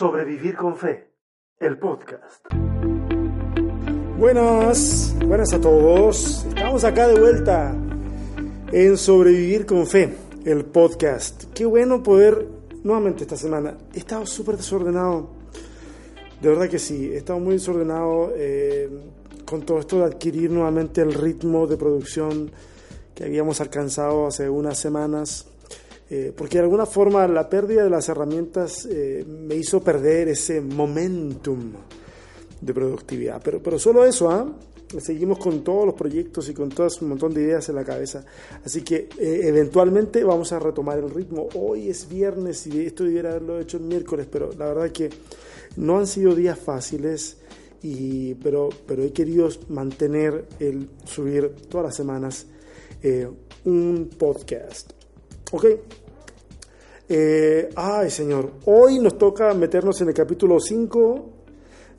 Sobrevivir con Fe, el podcast. Buenas, buenas a todos. Estamos acá de vuelta en Sobrevivir con Fe, el podcast. Qué bueno poder nuevamente esta semana. He estado súper desordenado. De verdad que sí, he estado muy desordenado eh, con todo esto de adquirir nuevamente el ritmo de producción que habíamos alcanzado hace unas semanas. Eh, porque de alguna forma la pérdida de las herramientas eh, me hizo perder ese momentum de productividad. Pero, pero solo eso, ¿ah? Seguimos con todos los proyectos y con todo un montón de ideas en la cabeza. Así que eh, eventualmente vamos a retomar el ritmo. Hoy es viernes y esto debiera haberlo hecho el miércoles, pero la verdad que no han sido días fáciles. Y, pero, pero he querido mantener el subir todas las semanas un podcast. ¿Ok? Eh, ay, Señor, hoy nos toca meternos en el capítulo 5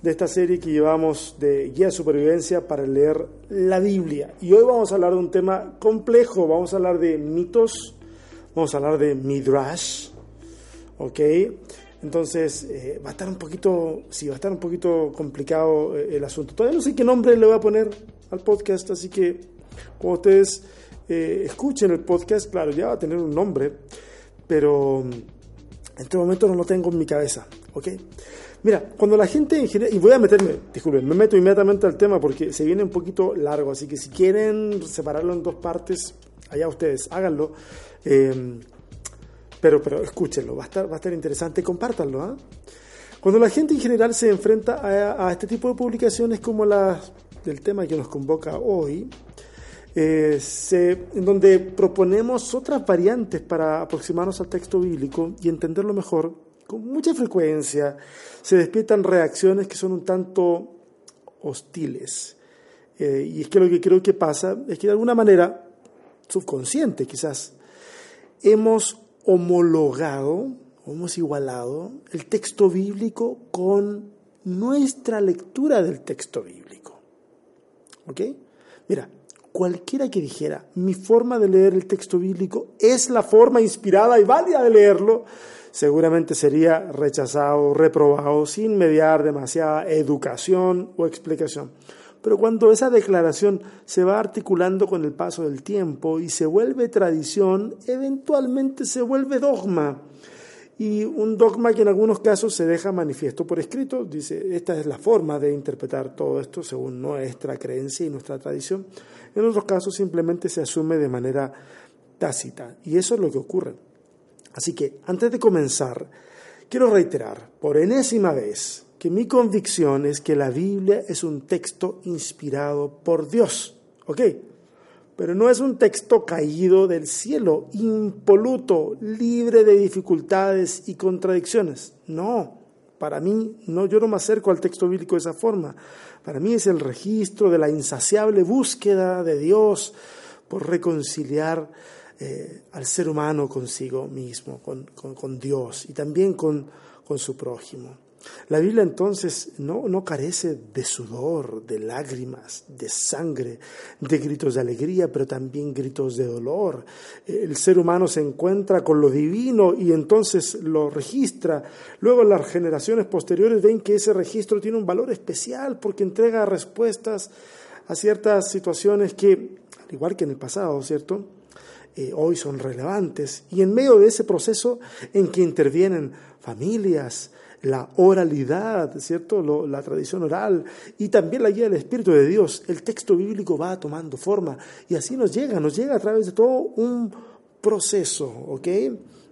de esta serie que llevamos de guía de supervivencia para leer la Biblia. Y hoy vamos a hablar de un tema complejo, vamos a hablar de mitos, vamos a hablar de midrash, ¿ok? Entonces eh, va a estar un poquito, sí, va a estar un poquito complicado eh, el asunto. Todavía no sé qué nombre le voy a poner al podcast, así que cuando ustedes escuchen el podcast, claro, ya va a tener un nombre pero mm, en este momento no lo tengo en mi cabeza, ¿ok? Mira, cuando la gente en general, y voy a meterme, disculpen, me meto inmediatamente al tema porque se viene un poquito largo, así que si quieren separarlo en dos partes, allá ustedes, háganlo. Eh, pero, pero escúchenlo, va a estar, va a estar interesante, compártanlo. ¿ah? Cuando la gente en general se enfrenta a, a, este tipo de publicaciones como la del tema que nos convoca hoy, eh, en donde proponemos otras variantes para aproximarnos al texto bíblico y entenderlo mejor, con mucha frecuencia se despiertan reacciones que son un tanto hostiles. Eh, y es que lo que creo que pasa es que de alguna manera, subconsciente quizás, hemos homologado, hemos igualado el texto bíblico con nuestra lectura del texto bíblico. ¿Ok? Mira, cualquiera que dijera, mi forma de leer el texto bíblico es la forma inspirada y válida de leerlo, seguramente sería rechazado, reprobado, sin mediar demasiada educación o explicación. Pero cuando esa declaración se va articulando con el paso del tiempo y se vuelve tradición, eventualmente se vuelve dogma y un dogma que en algunos casos se deja manifiesto por escrito, dice, esta es la forma de interpretar todo esto según nuestra creencia y nuestra tradición. En otros casos simplemente se asume de manera tácita y eso es lo que ocurre. Así que antes de comenzar, quiero reiterar por enésima vez que mi convicción es que la Biblia es un texto inspirado por Dios. ¿Ok? Pero no es un texto caído del cielo, impoluto, libre de dificultades y contradicciones. No, para mí, no, yo no me acerco al texto bíblico de esa forma. Para mí es el registro de la insaciable búsqueda de Dios por reconciliar eh, al ser humano consigo mismo, con, con Dios y también con, con su prójimo. La Biblia entonces no, no, carece de sudor, de lágrimas, de sangre, de gritos de alegría, pero también gritos de dolor. El ser humano se encuentra con lo divino y entonces lo registra. Luego las generaciones posteriores ven que ese registro tiene un valor especial porque entrega respuestas a ciertas situaciones que, al igual que en el pasado, ¿cierto? Eh, hoy son relevantes. Y en medio de ese proceso en que intervienen familias, la oralidad, ¿cierto? la tradición oral y también la guía del Espíritu de Dios. El texto bíblico va tomando forma y así nos llega, nos llega a través de todo un proceso, ¿ok?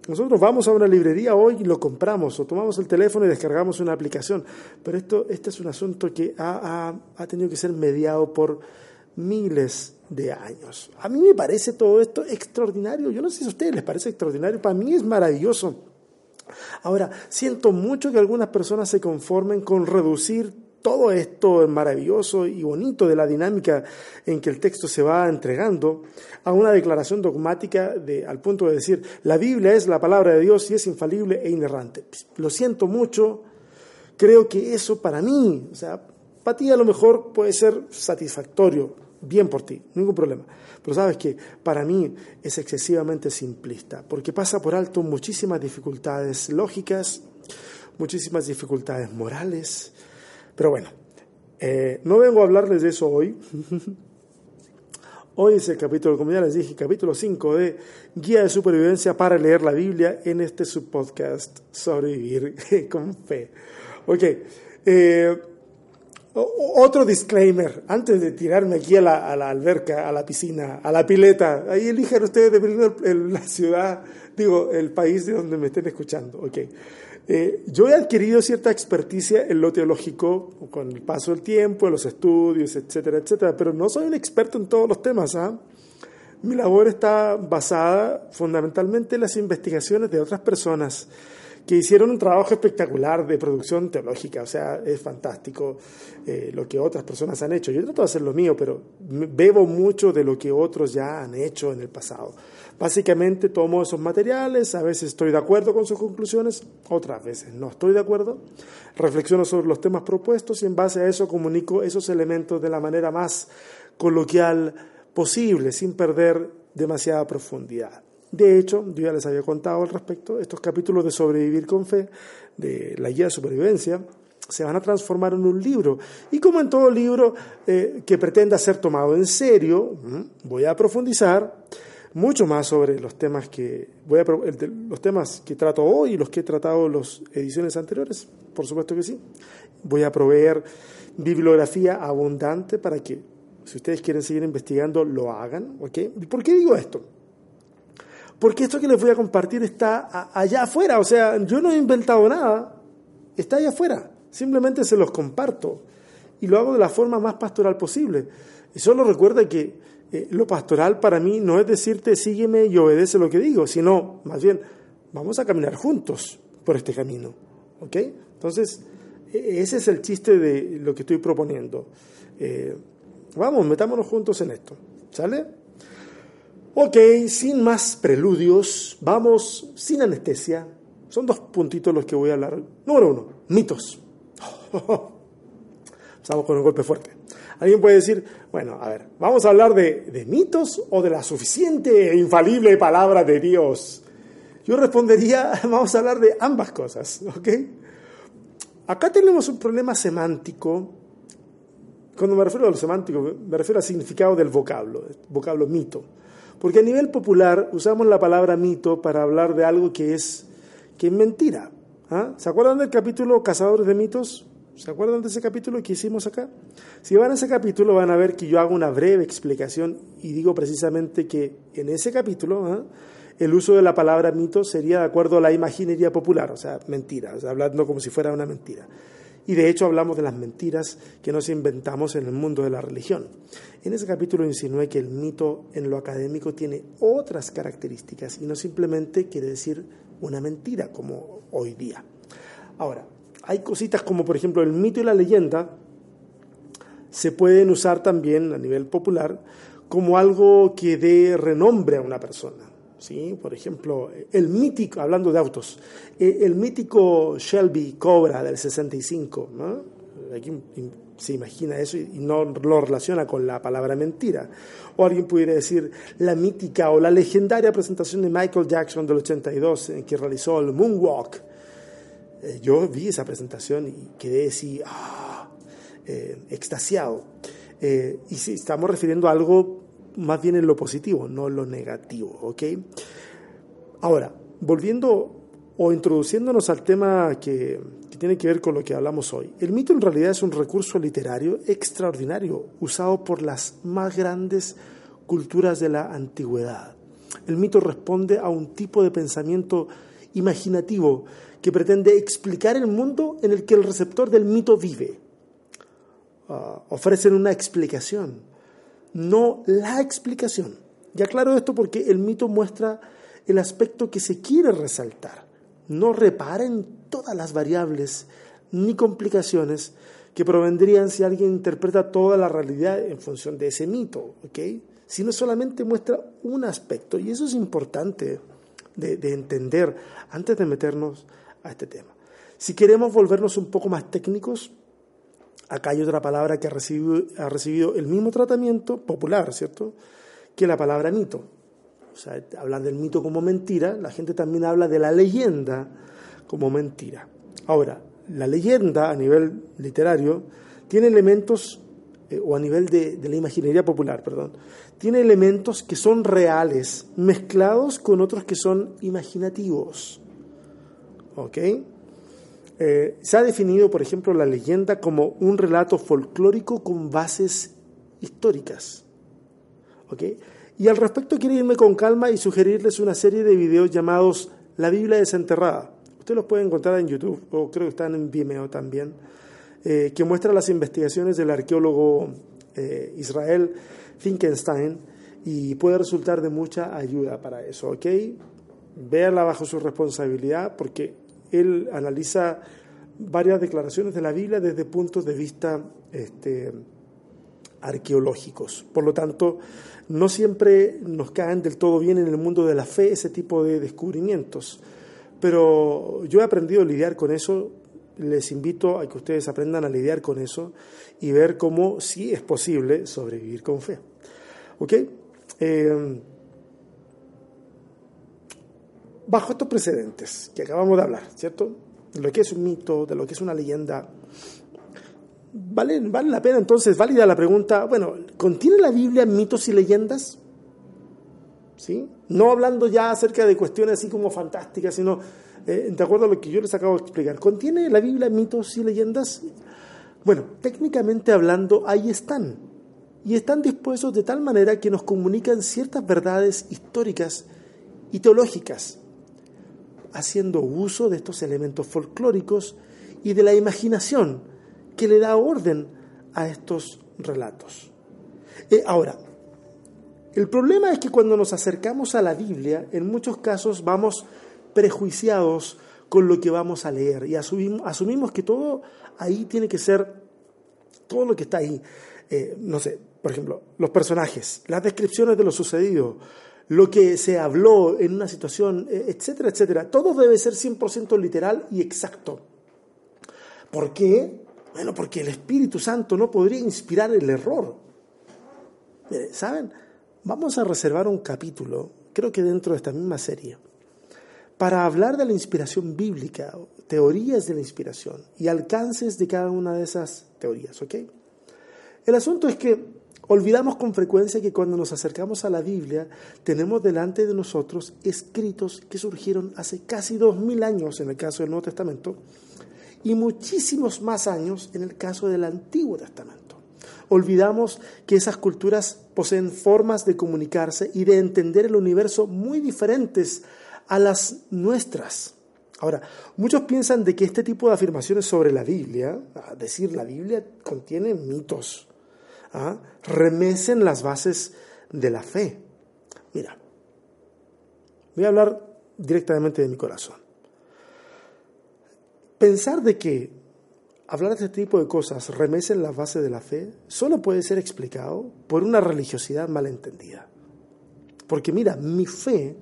Nosotros vamos a una librería hoy y lo compramos o tomamos el teléfono y descargamos una aplicación, pero esto, este es un asunto que ha, ha, ha tenido que ser mediado por miles de años. A mí me parece todo esto extraordinario. Yo no sé si a ustedes les parece extraordinario. Para mí es maravilloso. Ahora, siento mucho que algunas personas se conformen con reducir todo esto maravilloso y bonito de la dinámica en que el texto se va entregando a una declaración dogmática de, al punto de decir, la Biblia es la palabra de Dios y es infalible e inerrante. Lo siento mucho, creo que eso para mí, o sea, para ti a lo mejor puede ser satisfactorio, bien por ti, ningún problema. Pero sabes que para mí es excesivamente simplista, porque pasa por alto muchísimas dificultades lógicas, muchísimas dificultades morales. Pero bueno, eh, no vengo a hablarles de eso hoy. Hoy es el capítulo, como ya les dije, capítulo 5 de Guía de Supervivencia para leer la Biblia en este subpodcast Sobrevivir con Fe. Ok, eh, otro disclaimer, antes de tirarme aquí a la, alberca, a la piscina, a la pileta, ahí elijan ustedes dependiendo de la ciudad, digo, el país de donde me estén escuchando. ok eh, yo he adquirido cierta experticia en lo teológico con el paso del tiempo, en los estudios, etcétera, etcétera, pero no soy un experto en todos los temas. ¿ah? Mi labor está basada fundamentalmente en las investigaciones de otras personas que hicieron un trabajo espectacular de producción teológica, o sea, es fantástico eh, lo que otras personas han hecho. Yo trato de hacer lo mío, pero bebo mucho de lo que otros ya han hecho en el pasado. Básicamente tomo esos materiales, a veces estoy de acuerdo con sus conclusiones, otras veces no estoy de acuerdo, reflexiono sobre los temas propuestos y en base a eso comunico esos elementos de la manera más coloquial posible, sin perder demasiada profundidad. De hecho, yo ya les había contado al respecto, estos capítulos de Sobrevivir con Fe, de la guía de supervivencia, se van a transformar en un libro. Y como en todo libro eh, que pretenda ser tomado en serio, voy a profundizar mucho más sobre los temas que voy a, los temas que trato hoy y los que he tratado en las ediciones anteriores, por supuesto que sí. Voy a proveer bibliografía abundante para que, si ustedes quieren seguir investigando, lo hagan. ¿okay? ¿Por qué digo esto? Porque esto que les voy a compartir está allá afuera, o sea, yo no he inventado nada, está allá afuera, simplemente se los comparto y lo hago de la forma más pastoral posible. Y solo recuerda que eh, lo pastoral para mí no es decirte sígueme y obedece lo que digo, sino más bien vamos a caminar juntos por este camino. ¿Ok? Entonces, e, ese es el chiste de lo que estoy proponiendo. Eh, vamos, metámonos juntos en esto. ¿Sale? Ok, sin más preludios, vamos sin anestesia. Son dos puntitos los que voy a hablar. Número uno, mitos. Estamos con un golpe fuerte. Alguien puede decir, bueno, a ver, ¿vamos a hablar de, de mitos o de la suficiente e infalible palabra de Dios? Yo respondería, vamos a hablar de ambas cosas, ¿ok? Acá tenemos un problema semántico. Cuando me refiero a lo semántico, me refiero al significado del vocablo, vocablo mito. Porque a nivel popular usamos la palabra mito para hablar de algo que es, que es mentira. ¿ah? ¿Se acuerdan del capítulo Cazadores de mitos? ¿Se acuerdan de ese capítulo que hicimos acá? Si van a ese capítulo van a ver que yo hago una breve explicación y digo precisamente que en ese capítulo ¿ah? el uso de la palabra mito sería de acuerdo a la imaginería popular, o sea, mentira, hablando como si fuera una mentira. Y de hecho hablamos de las mentiras que nos inventamos en el mundo de la religión. En ese capítulo insinué que el mito en lo académico tiene otras características y no simplemente quiere decir una mentira como hoy día. Ahora, hay cositas como por ejemplo el mito y la leyenda se pueden usar también a nivel popular como algo que dé renombre a una persona. ¿Sí? Por ejemplo, el mítico, hablando de autos, eh, el mítico Shelby Cobra del 65, ¿no? Aquí se imagina eso y no lo relaciona con la palabra mentira. O alguien pudiera decir la mítica o la legendaria presentación de Michael Jackson del 82 en que realizó el Moonwalk. Eh, yo vi esa presentación y quedé así, ah, eh, extasiado. y si estamos refiriendo a algo más bien en lo positivo, no en lo negativo, ¿ok? Ahora, volviendo o introduciéndonos al tema que, que, tiene que ver con lo que hablamos hoy. El mito en realidad es un recurso literario extraordinario usado por las más grandes culturas de la antigüedad. El mito responde a un tipo de pensamiento imaginativo que pretende explicar el mundo en el que el receptor del mito vive. Uh, ofrecen una explicación, no la explicación. Ya claro esto porque el mito muestra el aspecto que se quiere resaltar. No repara en todas las variables ni complicaciones que provendrían si alguien interpreta toda la realidad en función de ese mito, ¿ok? Sino solamente muestra un aspecto, y eso es importante de, de entender antes de meternos a este tema. Si queremos volvernos un poco más técnicos, Acá hay otra palabra que ha recibido, ha recibido el mismo tratamiento popular, ¿cierto? Que la palabra mito. O sea, hablan del mito como mentira, la gente también habla de la leyenda como mentira. Ahora, la leyenda a nivel literario tiene elementos, eh, o a nivel de, la imaginería popular, perdón, tiene elementos que son reales, mezclados con otros que son imaginativos. ¿Ok? Eh, se ha definido, por ejemplo, la leyenda como un relato folclórico con bases históricas. ¿Ok? Y al respecto quiero irme con calma y sugerirles una serie de videos llamados La Biblia desenterrada. Ustedes los pueden encontrar en YouTube, o creo que están en Vimeo también, eh, que muestra las investigaciones del arqueólogo eh, Israel Finkenstein y puede resultar de mucha ayuda para eso, ¿ok? Véanla bajo su responsabilidad porque él analiza varias declaraciones de la Biblia desde puntos de vista este, arqueológicos. Por lo tanto, no siempre nos caen del todo bien en el mundo de la fe ese tipo de descubrimientos. Pero yo he aprendido a lidiar con eso. Les invito a que ustedes aprendan a lidiar con eso y ver cómo sí es posible sobrevivir con fe. ¿Ok? Eh, bajo estos precedentes que acabamos de hablar, ¿cierto? De lo que es un mito, de lo que es una leyenda, ¿vale, vale la pena entonces, válida la pregunta, bueno, ¿contiene la Biblia mitos y leyendas? ¿Sí? No hablando ya acerca de cuestiones así como fantásticas, sino eh, de acuerdo a lo que yo les acabo de explicar. ¿Contiene la Biblia mitos y leyendas? Bueno, técnicamente hablando, ahí están. Y están dispuestos de tal manera que nos comunican ciertas verdades históricas y teológicas, haciendo uso de estos elementos folclóricos y de la imaginación que le da orden a estos relatos. Eh, ahora, el problema es que cuando nos acercamos a la Biblia, en muchos casos vamos prejuiciados con lo que vamos a leer y asumimos, asumimos que todo ahí tiene que ser, todo lo que está ahí, eh, no sé, por ejemplo, los personajes, las descripciones de lo sucedido, lo que se habló en una situación, eh, etcétera, etcétera. Todo debe ser 100% literal y exacto. ¿Por qué? Bueno, porque el Espíritu Santo no podría inspirar el error. ¿saben? Vamos a reservar un capítulo, creo que dentro de esta misma serie, para hablar de la inspiración bíblica, teorías de la inspiración y alcances de cada una de esas teorías, ¿ok? El asunto es que Olvidamos con frecuencia que cuando nos acercamos a la Biblia tenemos delante de nosotros escritos que surgieron hace casi dos mil años en el caso del Nuevo Testamento y muchísimos más años en el caso del Antiguo Testamento. Olvidamos que esas culturas poseen formas de comunicarse y de entender el universo muy diferentes a las nuestras. Ahora, muchos piensan de que este tipo de afirmaciones sobre la Biblia, decir la Biblia contiene mitos, ¿ah? Remecen las bases de la fe. Mira, voy a hablar directamente de mi corazón. Pensar de que hablar de este tipo de cosas remecen las bases de la fe solo puede ser explicado por una religiosidad malentendida. Porque mira, mi fe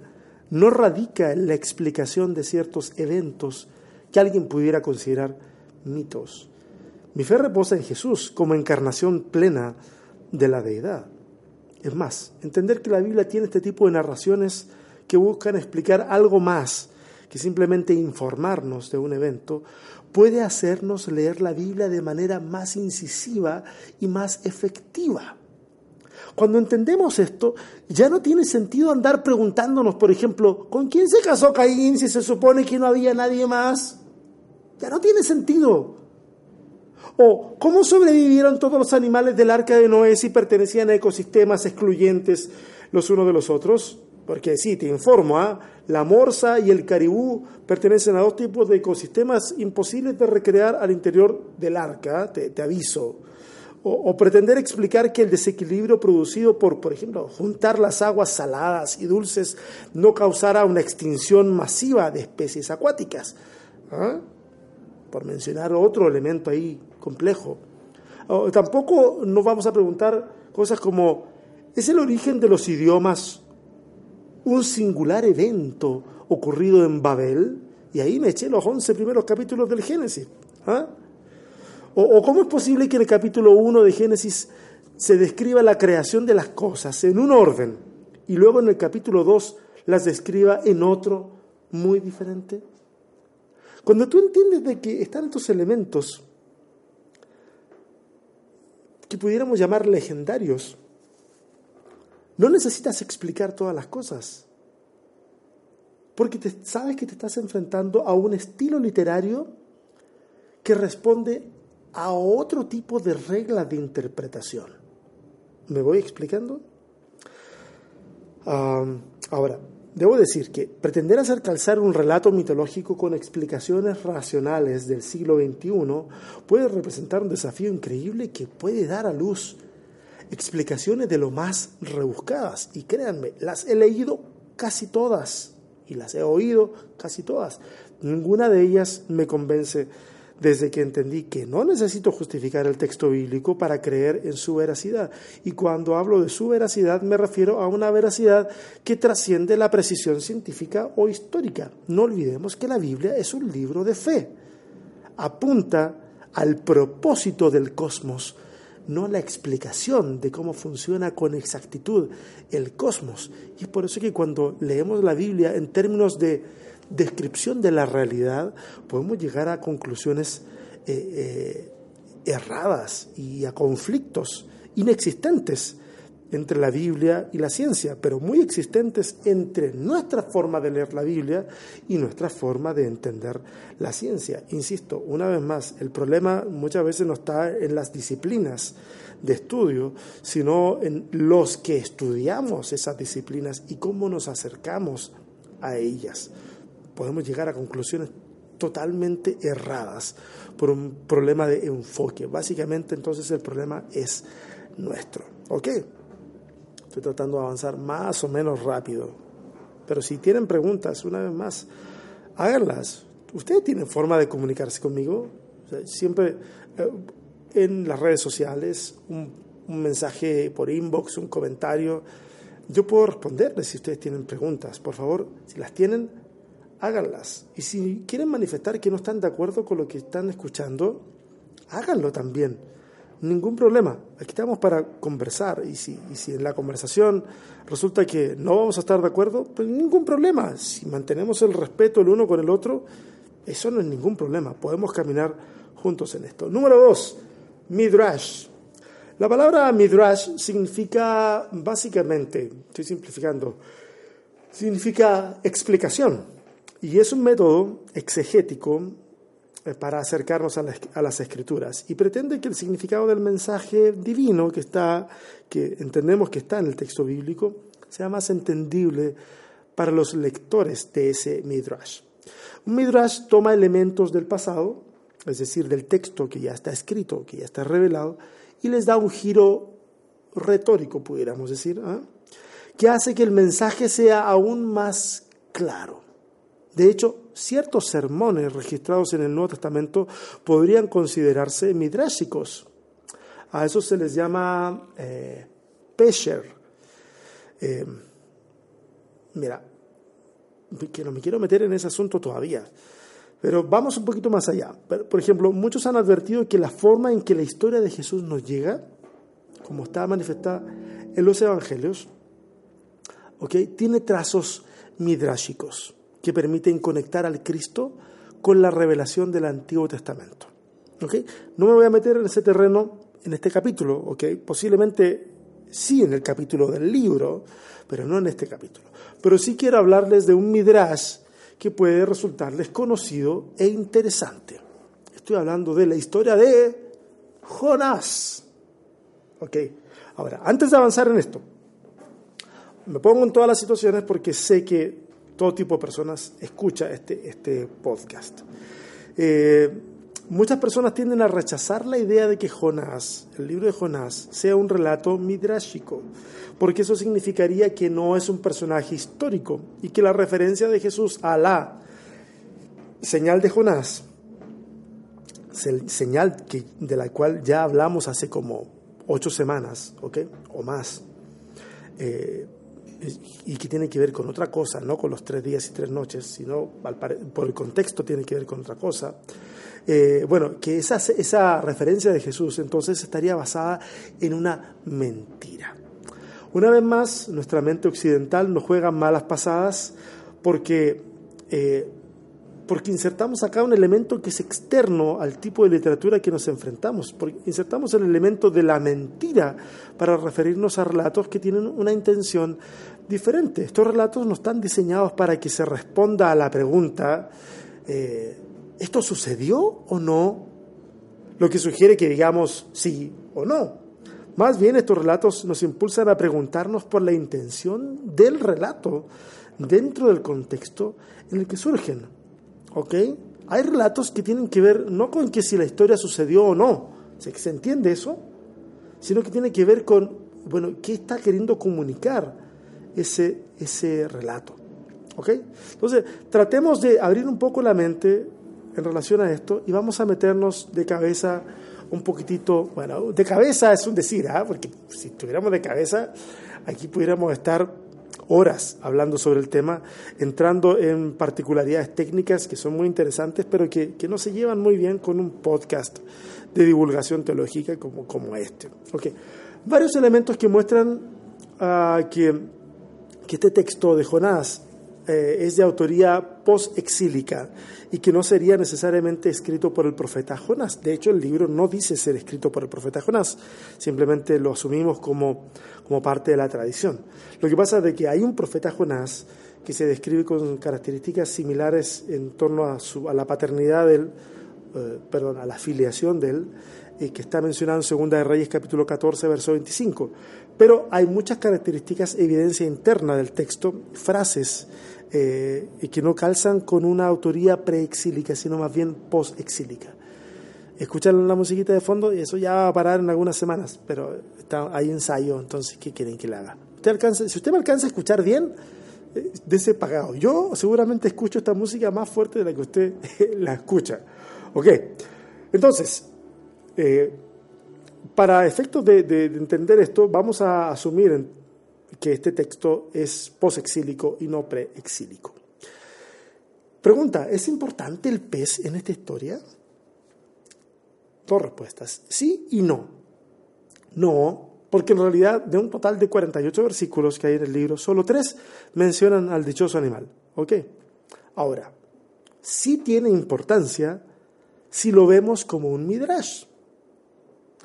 no radica en la explicación de ciertos eventos que alguien pudiera considerar mitos, mi fe reposa en Jesús como encarnación plena de la deidad. Es más, entender que la Biblia tiene este tipo de narraciones que buscan explicar algo más que simplemente informarnos de un evento, puede hacernos leer la Biblia de manera más incisiva y más efectiva. Cuando entendemos esto, ya no tiene sentido andar preguntándonos, por ejemplo, ¿con quién se casó Caín si se supone que no había nadie más? Ya no tiene sentido. ¿O cómo sobrevivieron todos los animales del arca de Noé si pertenecían a ecosistemas excluyentes los unos de los otros? Porque sí, te informo, ¿ah? la morsa y el caribú pertenecen a dos tipos de ecosistemas imposibles de recrear al interior del arca, ¿ah? te, aviso. O, o, pretender explicar que el desequilibrio producido por, por ejemplo, juntar las aguas saladas y dulces no causara una extinción masiva de especies acuáticas. ¿Ah? Por mencionar otro elemento ahí complejo. tampoco nos vamos a preguntar cosas como, ¿es el origen de los idiomas un singular evento ocurrido en Babel? Y ahí me eché los 11 primeros capítulos del Génesis. ¿ah? O, ¿O cómo es posible que en el capítulo 1 de Génesis se describa la creación de las cosas en un orden y luego en el capítulo 2 las describa en otro muy diferente? Cuando tú entiendes de que están estos elementos que pudiéramos llamar legendarios, no necesitas explicar todas las cosas, porque te, sabes que te estás enfrentando a un estilo literario que responde a otro tipo de regla de interpretación. ¿Me voy explicando? ahora, debo decir que pretender hacer calzar un relato mitológico con explicaciones racionales del siglo XXI puede representar un desafío increíble que puede dar a luz explicaciones de lo más rebuscadas. Y créanme, las he leído casi todas y las he oído casi todas. Ninguna de ellas me convence desde que entendí que no necesito justificar el texto bíblico para creer en su veracidad. Y cuando hablo de su veracidad me refiero a una veracidad que trasciende la precisión científica o histórica. No olvidemos que la Biblia es un libro de fe. Apunta al propósito del cosmos, no a la explicación de cómo funciona con exactitud el cosmos. Y es por eso que cuando leemos la Biblia en términos de descripción de la realidad, podemos llegar a conclusiones eh, eh, erradas y a conflictos inexistentes entre la Biblia y la ciencia, pero muy existentes entre nuestra forma de leer la Biblia y nuestra forma de entender la ciencia. Insisto, una vez más, el problema muchas veces no está en las disciplinas de estudio, sino en los que estudiamos esas disciplinas y cómo nos acercamos a ellas podemos llegar a conclusiones totalmente erradas por un problema de enfoque. Básicamente entonces el problema es nuestro. ¿Ok? Estoy tratando de avanzar más o menos rápido. Pero si tienen preguntas, una vez más, háganlas. ¿Ustedes tienen forma de comunicarse conmigo? siempre eh, en las redes sociales, un, un mensaje por inbox, un comentario. Yo puedo responderles si ustedes tienen preguntas. Por favor, si las tienen, háganlas. Y si quieren manifestar que no están de acuerdo con lo que están escuchando, háganlo también. Ningún problema. Aquí estamos para conversar. Y si, en la conversación resulta que no vamos a estar de acuerdo, pues ningún problema. Si mantenemos el respeto el uno con el otro, eso no es ningún problema. Podemos caminar juntos en esto. Número dos, Midrash. La palabra Midrash significa básicamente, estoy simplificando, significa explicación y es un método exegético eh, para acercarnos a, las escrituras y pretende que el significado del mensaje divino que está, que entendemos que está en el texto bíblico, sea más entendible para los lectores de ese midrash. Un midrash toma elementos del pasado, es decir, del texto que ya está escrito, que ya está revelado, y les da un giro retórico, pudiéramos decir, ¿ah? que hace que el mensaje sea aún más claro. De hecho, ciertos sermones registrados en el Nuevo Testamento podrían considerarse midráshicos. A eso se les llama eh, pesher. Eh, mira, que no me quiero meter en ese asunto todavía, pero vamos un poquito más allá. Por ejemplo, muchos han advertido que la forma en que la historia de Jesús nos llega, como está manifestada en los evangelios, tiene trazos midráshicos que permiten conectar al Cristo con la revelación del Antiguo Testamento. ¿Okay? No me voy a meter en ese terreno en este capítulo, ¿okay? posiblemente sí en el capítulo del libro, pero no en este capítulo. Pero sí quiero hablarles de un midrash que puede resultarles conocido e interesante. Estoy hablando de la historia de Jonás. ¿Ok? Ahora, antes de avanzar en esto, me pongo en todas las situaciones porque sé que todo tipo de personas escucha este, este podcast. Eh, muchas personas tienden a rechazar la idea de que Jonás, el libro de Jonás, sea un relato midrashico, porque eso significaría que no es un personaje histórico y que la referencia de Jesús a la señal de Jonás, señal que, de la cual ya hablamos hace como ocho semanas, ¿ok? O más. Eh, y que tiene que ver con otra cosa, no con los tres días y tres noches, sino por el contexto tiene que ver con otra cosa. Eh, bueno, que esa, esa referencia de Jesús entonces estaría basada en una mentira. Una vez más, nuestra mente occidental nos juega malas pasadas porque eh, porque insertamos acá un elemento que es externo al tipo de literatura que nos enfrentamos, porque insertamos el elemento de la mentira para referirnos a relatos que tienen una intención diferente. Estos relatos no están diseñados para que se responda a la pregunta, eh, ¿esto sucedió o no? Lo que sugiere que digamos sí o no. Más bien estos relatos nos impulsan a preguntarnos por la intención del relato dentro del contexto en el que surgen. ¿Ok? Hay relatos que tienen que ver no con que si la historia sucedió o no, ¿se entiende eso? Sino que tiene que ver con, bueno, qué está queriendo comunicar ese, ese relato. ¿Ok? Entonces, tratemos de abrir un poco la mente en relación a esto y vamos a meternos de cabeza un poquitito, bueno, de cabeza es un decir, ¿ah? porque si estuviéramos de cabeza, aquí pudiéramos estar horas hablando sobre el tema, entrando en particularidades técnicas que son muy interesantes, pero que, que no se llevan muy bien con un podcast de divulgación teológica como, como este. Varios elementos que muestran uh, que, que este texto de Jonás eh, es de autoría post-exílica y que no sería necesariamente escrito por el profeta Jonás. De hecho, el libro no dice ser escrito por el profeta Jonás, simplemente lo asumimos como, como parte de la tradición. Lo que pasa es que hay un profeta Jonás que se describe con características similares en torno a, la paternidad de él, eh, perdón, a la filiación de él, y que está mencionado en Segunda de Reyes capítulo 14, verso 25. Pero hay muchas características, evidencia interna del texto, frases eh, y que no calzan con una autoría preexílica, sino más bien postexílica. Escuchan la musiquita de fondo y eso ya va a parar en algunas semanas, pero está, hay ensayo, entonces, ¿qué quieren que le haga? Usted alcanza, si usted me alcanza a escuchar bien, eh, ese pagado. Yo seguramente escucho esta música más fuerte de la que usted la escucha. ¿Ok? Entonces, eh, para efectos de, de, entender esto, vamos a asumir que este texto es posexílico y no preexílico. Pregunta, ¿es importante el pez en esta historia? Dos respuestas, sí y no. No, porque en realidad de un total de 48 versículos que hay en el libro, solo tres mencionan al dichoso animal. ¿Ok? Ahora, sí tiene importancia si lo vemos como un midrash.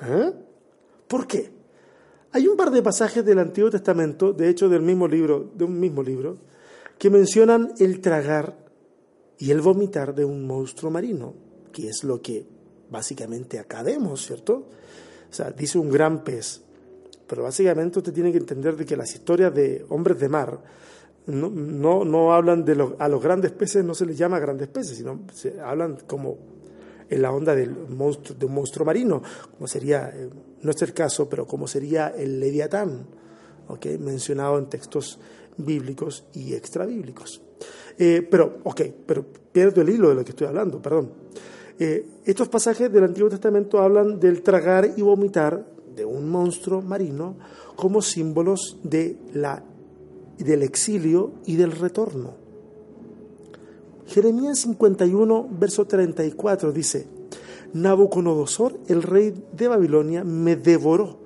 ¿Eh? ¿Por qué? Hay un par de pasajes del Antiguo Testamento, de hecho del mismo libro, de un mismo libro, que mencionan el tragar y el vomitar de un monstruo marino, que es lo que básicamente acá vemos, ¿cierto? O sea, dice un gran pez, pero básicamente usted tiene que entender de que las historias de hombres de mar no, no, no hablan de los, a los grandes peces, no se les llama grandes peces, sino se hablan como en la onda del monstruo, de un monstruo marino, como sería, eh, no es el caso, pero como sería el leviatán, ¿okay? mencionado en textos bíblicos y extrabíblicos. Eh, pero, ok, pero pierdo el hilo de lo que estoy hablando, perdón. Eh, estos pasajes del Antiguo Testamento hablan del tragar y vomitar de un monstruo marino como símbolos de la, del exilio y del retorno. Jeremías 51, verso 34 dice, Nabucodonosor, el rey de Babilonia, me devoró,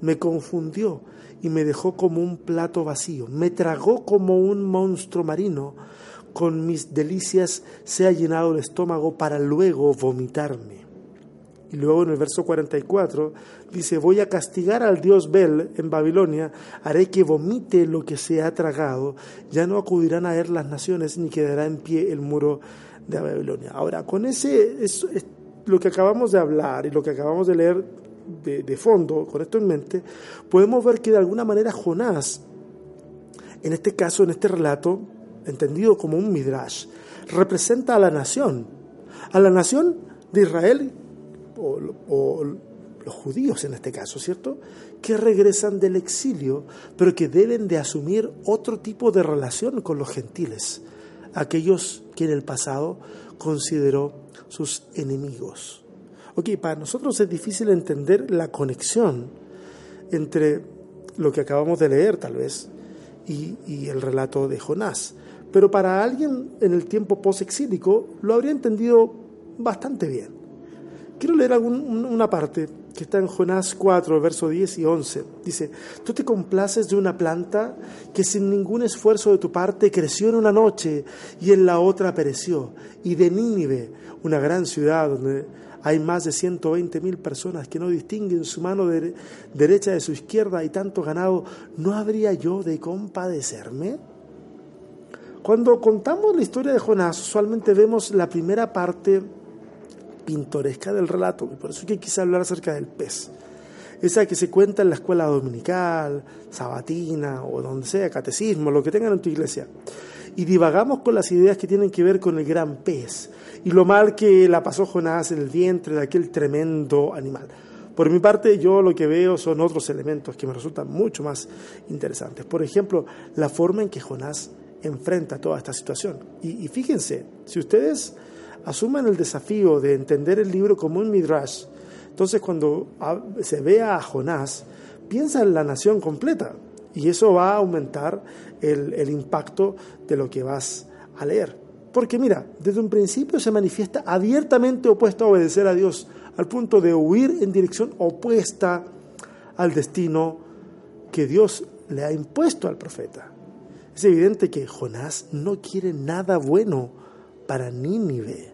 me confundió y me dejó como un plato vacío, me tragó como un monstruo marino, con mis delicias se ha llenado el estómago para luego vomitarme. Y luego en el verso 44 dice, voy a castigar al dios Bel en Babilonia, haré que vomite lo que se ha tragado, ya no acudirán a él las naciones, ni quedará en pie el muro de Babilonia. Ahora, con ese, es, lo que acabamos de hablar y lo que acabamos de leer de, de fondo, con esto en mente, podemos ver que de alguna manera Jonás, en este caso, en este relato, entendido como un midrash, representa a la nación, a la nación de Israel o, los judíos en este caso, ¿cierto? Que regresan del exilio, pero que deben de asumir otro tipo de relación con los gentiles, aquellos que en el pasado consideró sus enemigos. Ok, para nosotros es difícil entender la conexión entre lo que acabamos de leer, tal vez, y, y el relato de Jonás. Pero para alguien en el tiempo post-exílico lo habría entendido bastante bien. Quiero leer algún, una parte que está en Jonás 4, verso 10 y 11. Dice, tú te complaces de una planta que sin ningún esfuerzo de tu parte creció en una noche y en la otra pereció. Y de Nínive, una gran ciudad donde hay más de 120 mil personas que no distinguen su mano derecha de su izquierda y tanto ganado, ¿no habría yo de compadecerme? Cuando contamos la historia de Jonás, usualmente vemos la primera parte pintoresca del relato, y por eso que quise hablar acerca del pez. Esa que se cuenta en la escuela dominical, sabatina o donde sea, catecismo, lo que tengan en tu iglesia. Y divagamos con las ideas que tienen que ver con el gran pez y lo mal que la pasó Jonás en el vientre de aquel tremendo animal. Por mi parte, yo lo que veo son otros elementos que me resultan mucho más interesantes. Por ejemplo, la forma en que Jonás enfrenta toda esta situación. Y fíjense, si ustedes asuman el desafío de entender el libro como un midrash, entonces cuando se vea a Jonás, piensa en la nación completa y eso va a aumentar el, el impacto de lo que vas a leer. Porque mira, desde un principio se manifiesta abiertamente opuesto a obedecer a Dios, al punto de huir en dirección opuesta al destino que Dios le ha impuesto al profeta. Es evidente que Jonás no quiere nada bueno para Nínive.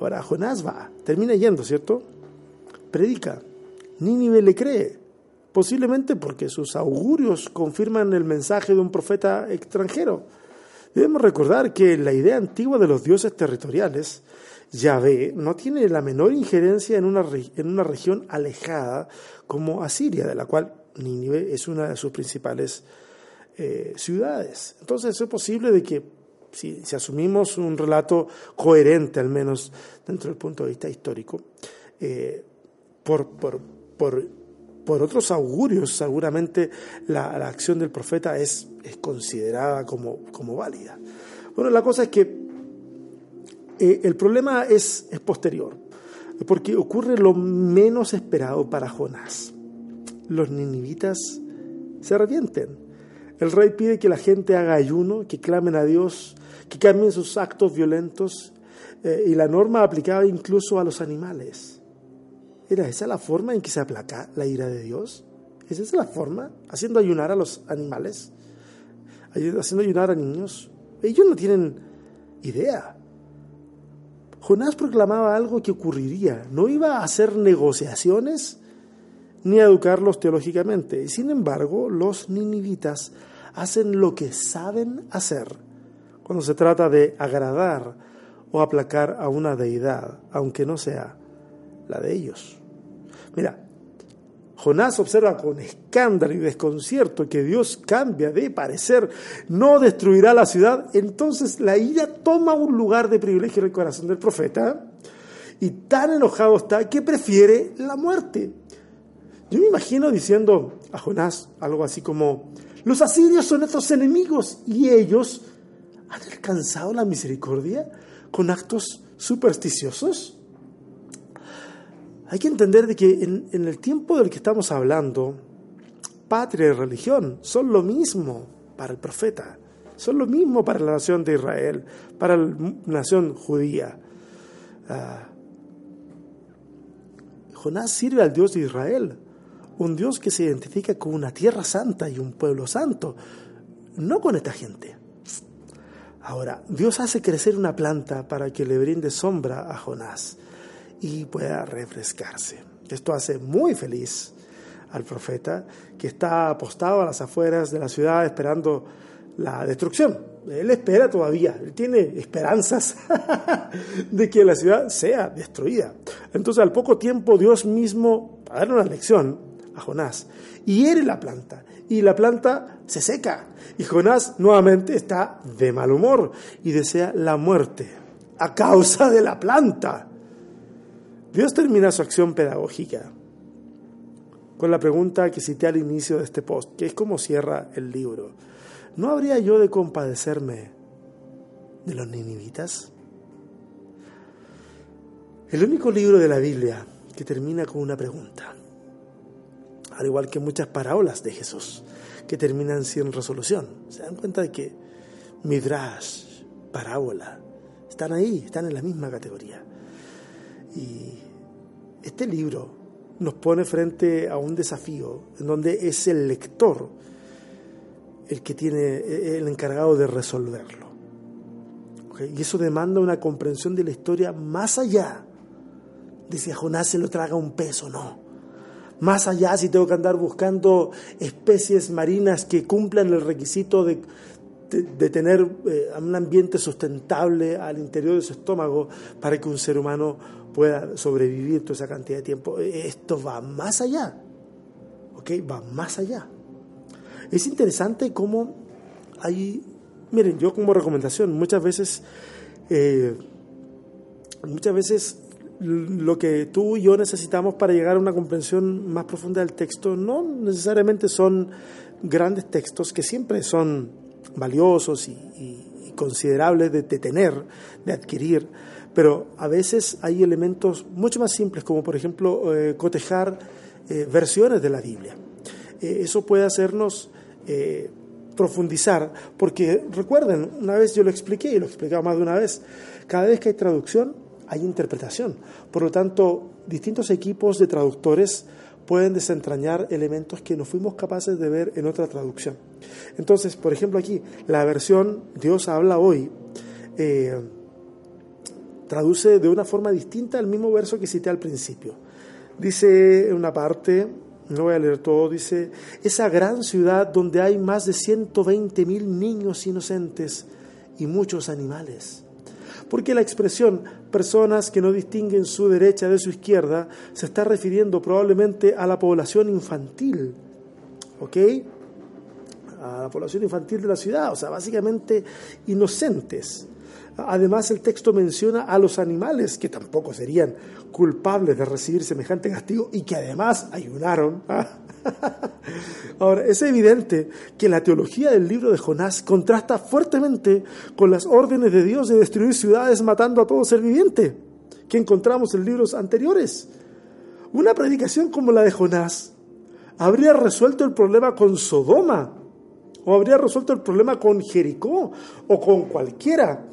Ahora Jonás va, termina yendo, ¿cierto? Predica. Nínive le cree, posiblemente porque sus augurios confirman el mensaje de un profeta extranjero. Debemos recordar que la idea antigua de los dioses territoriales, Yahvé, no tiene la menor injerencia en una, en una región alejada como Asiria, de la cual Nínive es una de sus principales eh, ciudades. Entonces es posible de que si, asumimos un relato coherente, al menos dentro del punto de vista histórico, eh, por, por, por, otros augurios, seguramente la, acción del profeta es, es considerada como, como, válida. Bueno, la cosa es que eh, el problema es, es posterior, porque ocurre lo menos esperado para Jonás. Los ninivitas se arrepienten el rey pide que la gente haga ayuno, que clamen a Dios, que cambien sus actos violentos eh, y la norma aplicaba incluso a los animales. ¿Era esa la forma en que se aplaca la ira de Dios? ¿Es esa la forma? ¿Haciendo ayunar a los animales? ¿Haciendo ayunar a niños? Ellos no tienen idea. Jonás proclamaba algo que ocurriría. No iba a hacer negociaciones ni a educarlos teológicamente. Y sin embargo, los ninivitas hacen lo que saben hacer cuando se trata de agradar o aplacar a una deidad, aunque no sea la de ellos. Mira, Jonás observa con escándalo y desconcierto que Dios cambia de parecer, no destruirá la ciudad, entonces la ira toma un lugar de privilegio en el corazón del profeta y tan enojado está que prefiere la muerte. Yo me imagino diciendo a Jonás algo así como, los asirios son nuestros enemigos y ellos han alcanzado la misericordia con actos supersticiosos. Hay que entender de que en, el tiempo del que estamos hablando, patria y religión son lo mismo para el profeta, son lo mismo para la nación de Israel, para la nación judía. Ah, Jonás sirve al Dios de Israel, un Dios que se identifica con una tierra santa y un pueblo santo, no con esta gente. Ahora, Dios hace crecer una planta para que le brinde sombra a Jonás y pueda refrescarse. Esto hace muy feliz al profeta que está apostado a las afueras de la ciudad esperando la destrucción. Él espera todavía, él tiene esperanzas de que la ciudad sea destruida. Entonces al poco tiempo Dios mismo, para dar una lección, a Jonás. Y hiere la planta. Y la planta se seca. Y Jonás nuevamente está de mal humor y desea la muerte a causa de la planta. Dios termina su acción pedagógica con la pregunta que cité al inicio de este post, que es como cierra el libro. ¿No habría yo de compadecerme de los ninivitas? El único libro de la Biblia que termina con una pregunta al igual que muchas parábolas de Jesús que terminan sin resolución. Se dan cuenta de que midrash, parábola, están ahí, están en la misma categoría. Y este libro nos pone frente a un desafío en donde es el lector el que tiene el encargado de resolverlo. Y eso demanda una comprensión de la historia más allá de si a Jonás se lo traga un peso, no. Más allá si tengo que andar buscando especies marinas que cumplan el requisito de, de, tener eh, un ambiente sustentable al interior de su estómago para que un ser humano pueda sobrevivir toda esa cantidad de tiempo. Esto va más allá, ¿ok? Va más allá. Es interesante cómo hay, miren, yo como recomendación, muchas veces, eh, muchas veces lo que tú y yo necesitamos para llegar a una comprensión más profunda del texto no necesariamente son grandes textos que siempre son valiosos y, considerables de, tener, de adquirir, pero a veces hay elementos mucho más simples, como por ejemplo eh, cotejar eh, versiones de la Biblia. Eh, eso puede hacernos profundizar, porque recuerden, una vez yo lo expliqué y lo he explicado más de una vez, cada vez que hay traducción hay interpretación. Por lo tanto, distintos equipos de traductores pueden desentrañar elementos que no fuimos capaces de ver en otra traducción. Entonces, por ejemplo, aquí, la versión Dios habla hoy eh, traduce de una forma distinta el mismo verso que cité al principio. Dice en una parte, no voy a leer todo, dice, esa gran ciudad donde hay más de 120 mil niños inocentes y muchos animales porque la expresión personas que no distinguen su derecha de su izquierda se está refiriendo probablemente a la población infantil, ¿ok? A la población infantil de la ciudad, o sea, básicamente inocentes. Además, el texto menciona a los animales que tampoco serían culpables de recibir semejante castigo y que además ayudaron. Ahora, es evidente que la teología del libro de Jonás contrasta fuertemente con las órdenes de Dios de destruir ciudades matando a todo ser viviente que encontramos en libros anteriores. Una predicación como la de Jonás habría resuelto el problema con Sodoma, o habría resuelto el problema con Jericó, o con cualquiera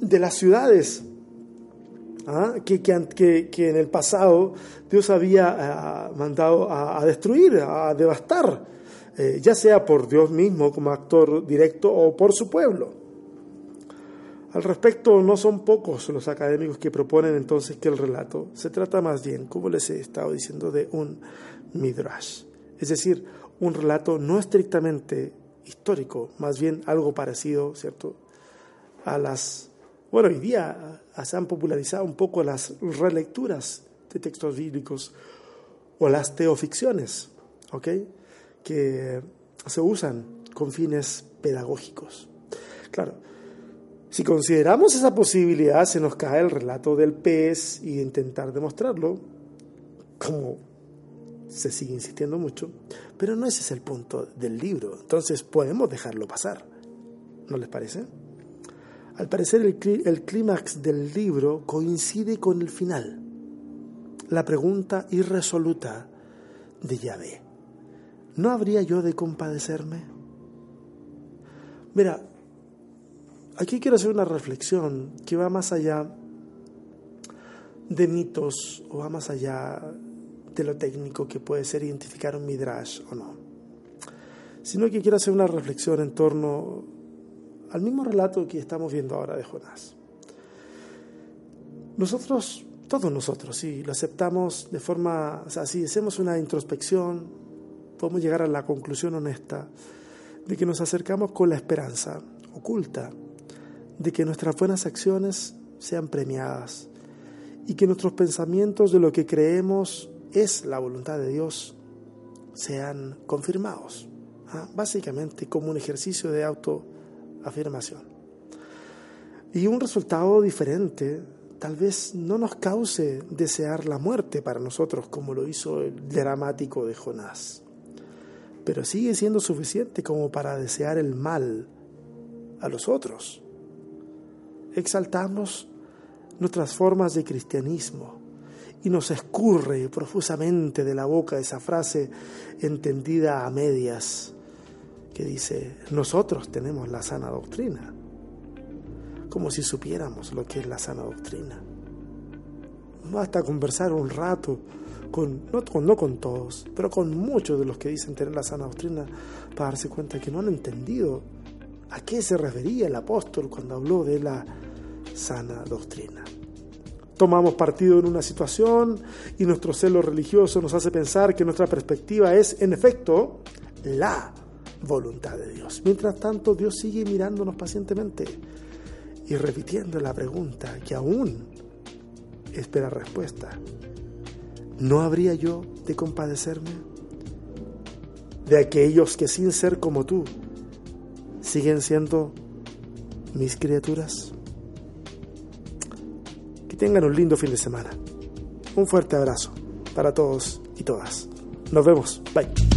de las ciudades ¿ah? que, que, en el pasado Dios había ah, mandado a, destruir, a devastar, eh, ya sea por Dios mismo como actor directo o por su pueblo. Al respecto, no son pocos los académicos que proponen entonces que el relato se trata más bien, como les he estado diciendo, de un midrash, es decir, un relato no estrictamente histórico, más bien algo parecido, ¿cierto?, a las bueno, hoy día ah, se han popularizado un poco las relecturas de textos bíblicos o las teoficciones, ¿ok? Que se usan con fines pedagógicos. Claro, si consideramos esa posibilidad, se nos cae el relato del pez y intentar demostrarlo, como se sigue insistiendo mucho, pero no ese es el punto del libro, entonces podemos dejarlo pasar, ¿no les parece? Al parecer el, clímax del libro coincide con el final, la pregunta irresoluta de Yahvé. ¿No habría yo de compadecerme? Mira, aquí quiero hacer una reflexión que va más allá de mitos o va más allá de lo técnico que puede ser identificar un midrash o no, sino que quiero hacer una reflexión en torno al mismo relato que estamos viendo ahora de Jonás. Nosotros, todos nosotros, si lo aceptamos de forma, o sea, si hacemos una introspección, podemos llegar a la conclusión honesta de que nos acercamos con la esperanza oculta de que nuestras buenas acciones sean premiadas y que nuestros pensamientos de lo que creemos es la voluntad de Dios sean confirmados. ¿ah? Básicamente como un ejercicio de auto afirmación. Y un resultado diferente tal vez no nos cause desear la muerte para nosotros como lo hizo el dramático de Jonás, pero sigue siendo suficiente como para desear el mal a los otros. Exaltamos nuestras formas de cristianismo y nos escurre profusamente de la boca esa frase entendida a medias que dice, nosotros tenemos la sana doctrina, como si supiéramos lo que es la sana doctrina. basta conversar un rato, con, no, con, no con todos, pero con muchos de los que dicen tener la sana doctrina, para darse cuenta que no han entendido a qué se refería el apóstol cuando habló de la sana doctrina. Tomamos partido en una situación y nuestro celo religioso nos hace pensar que nuestra perspectiva es, en efecto, la voluntad de Dios. Mientras tanto, Dios sigue mirándonos pacientemente y repitiendo la pregunta que aún espera respuesta. ¿No habría yo de compadecerme de aquellos que sin ser como tú siguen siendo mis criaturas? Que tengan un lindo fin de semana. Un fuerte abrazo para todos y todas. Nos vemos. Bye.